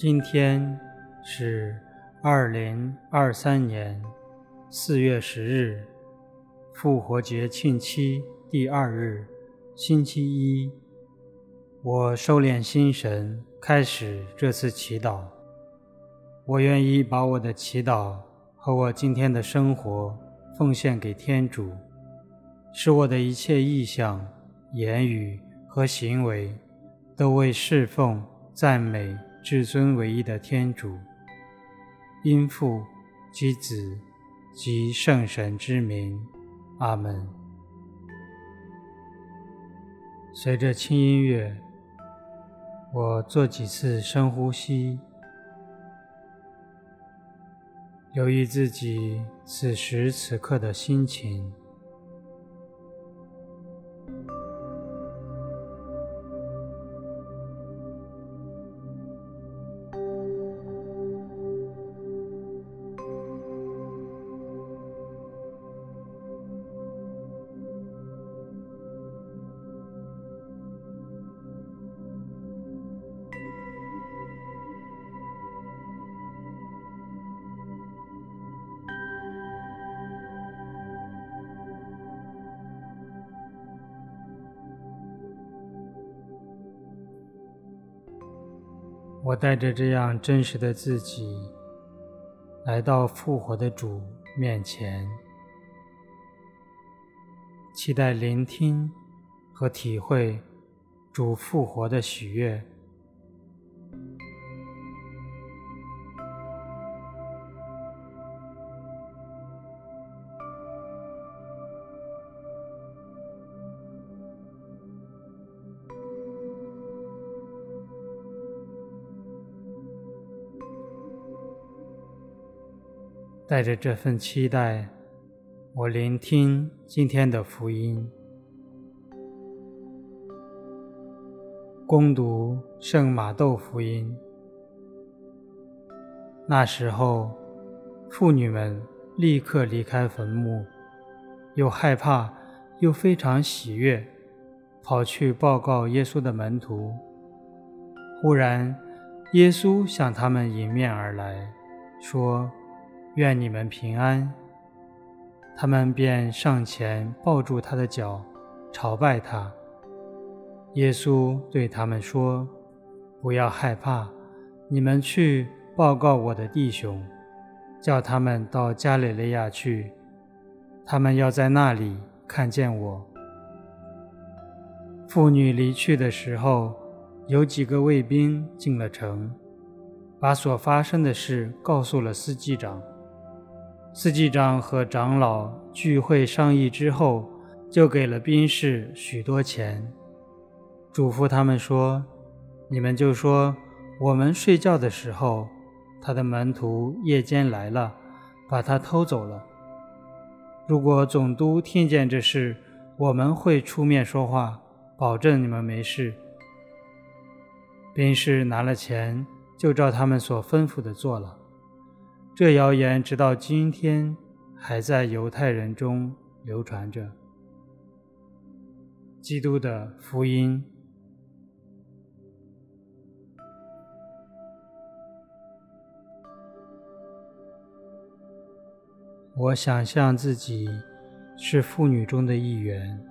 今天是二零二三年四月十日，复活节庆期第二日，星期一。我收敛心神，开始这次祈祷。我愿意把我的祈祷和我今天的生活奉献给天主，使我的一切意向、言语和行为都为侍奉、赞美至尊唯一的天主，因父及子及圣神之名，阿门。随着轻音乐，我做几次深呼吸，留意自己此时此刻的心情。我带着这样真实的自己，来到复活的主面前，期待聆听和体会主复活的喜悦。带着这份期待，我聆听今天的福音，恭读圣马窦福音。那时候，妇女们立刻离开坟墓，又害怕又非常喜悦，跑去报告耶稣的门徒。忽然，耶稣向他们迎面而来，说。愿你们平安。他们便上前抱住他的脚，朝拜他。耶稣对他们说：“不要害怕，你们去报告我的弟兄，叫他们到加里肋亚去，他们要在那里看见我。”妇女离去的时候，有几个卫兵进了城，把所发生的事告诉了司祭长。司祭长和长老聚会商议之后，就给了宾士许多钱，嘱咐他们说：“你们就说，我们睡觉的时候，他的门徒夜间来了，把他偷走了。如果总督听见这事，我们会出面说话，保证你们没事。”宾士拿了钱，就照他们所吩咐的做了。这谣言直到今天还在犹太人中流传着。基督的福音。我想象自己是妇女中的一员，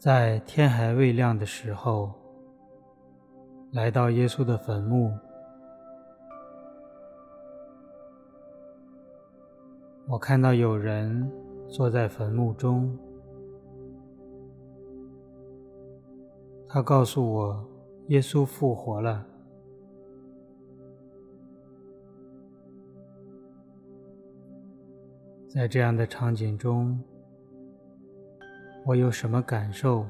在天还未亮的时候，来到耶稣的坟墓。我看到有人坐在坟墓中，他告诉我，耶稣复活了。在这样的场景中，我有什么感受？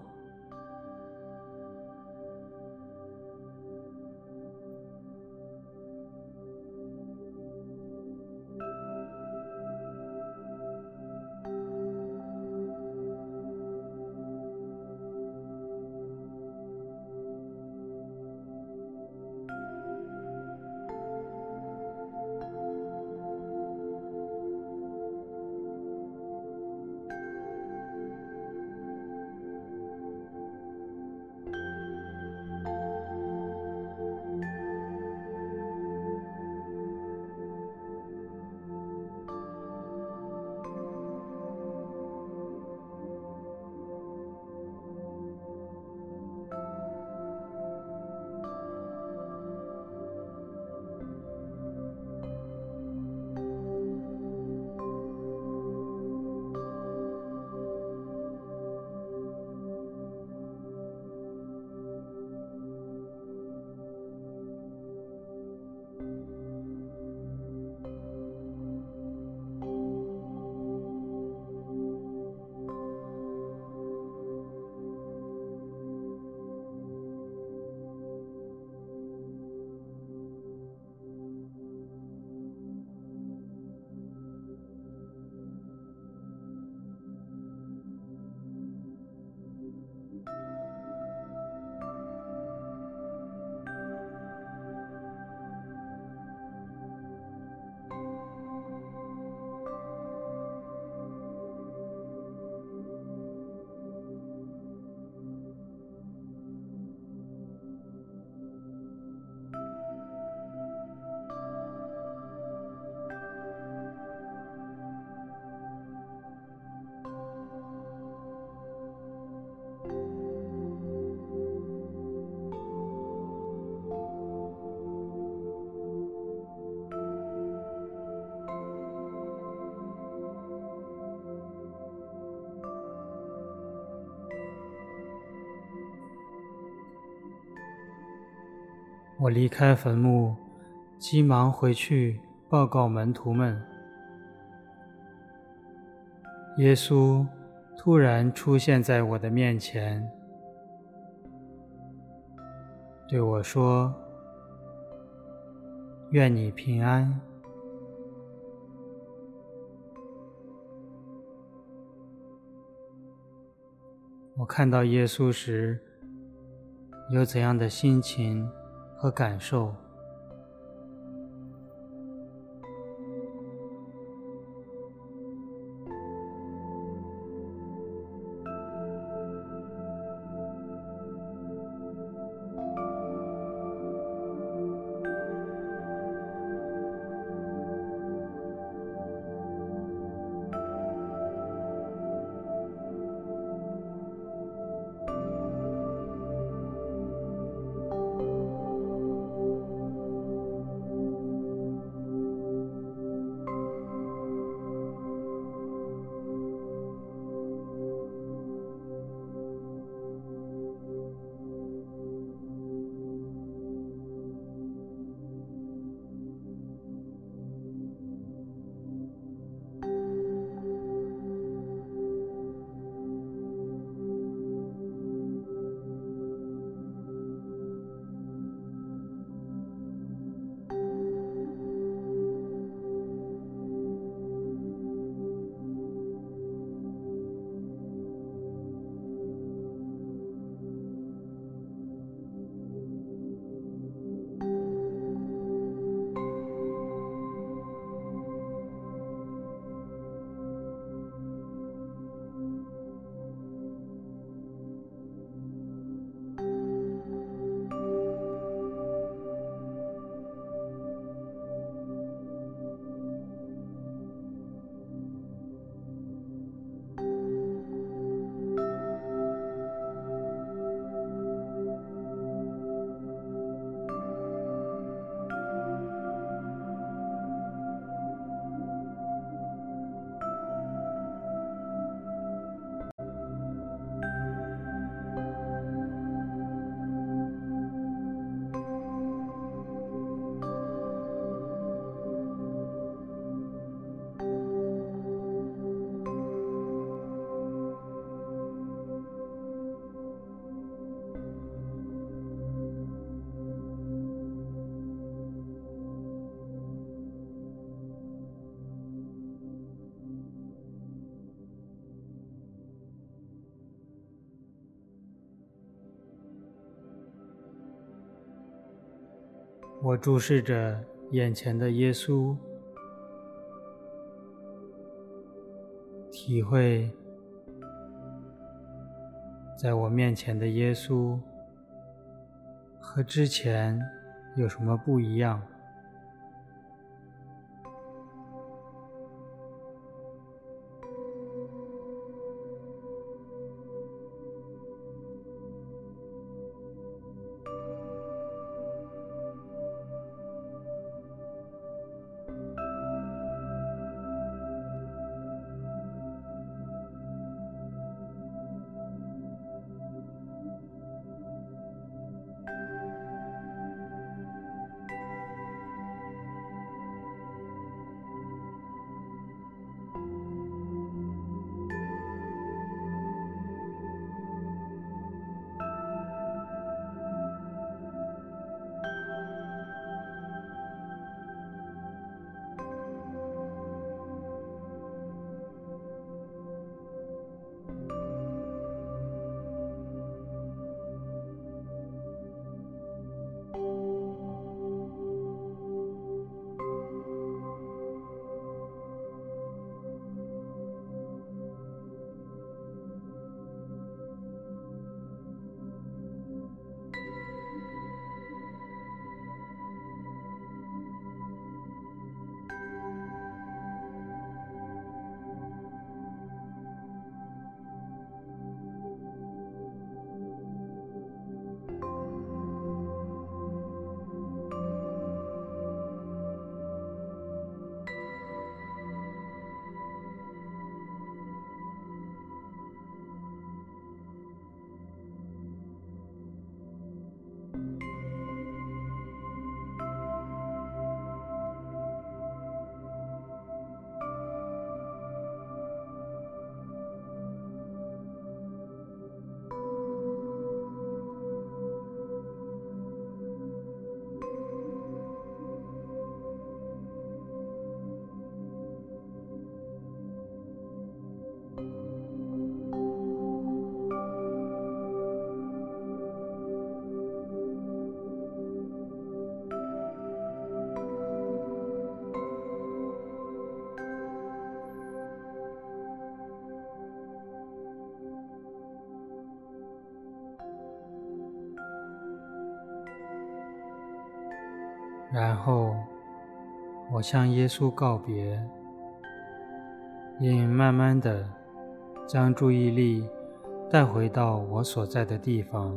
我离开坟墓，急忙回去报告门徒们。耶稣突然出现在我的面前，对我说：“愿你平安。”我看到耶稣时，有怎样的心情和感受？我注视着眼前的耶稣，体会在我面前的耶稣和之前有什么不一样。然后我向耶稣告别，并慢慢地将注意力带回到我所在的地方。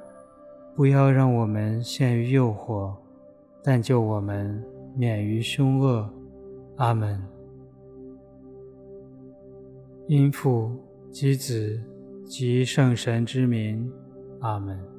不要让我们陷于诱惑，但救我们免于凶恶。阿门。因父及子及圣神之名。阿门。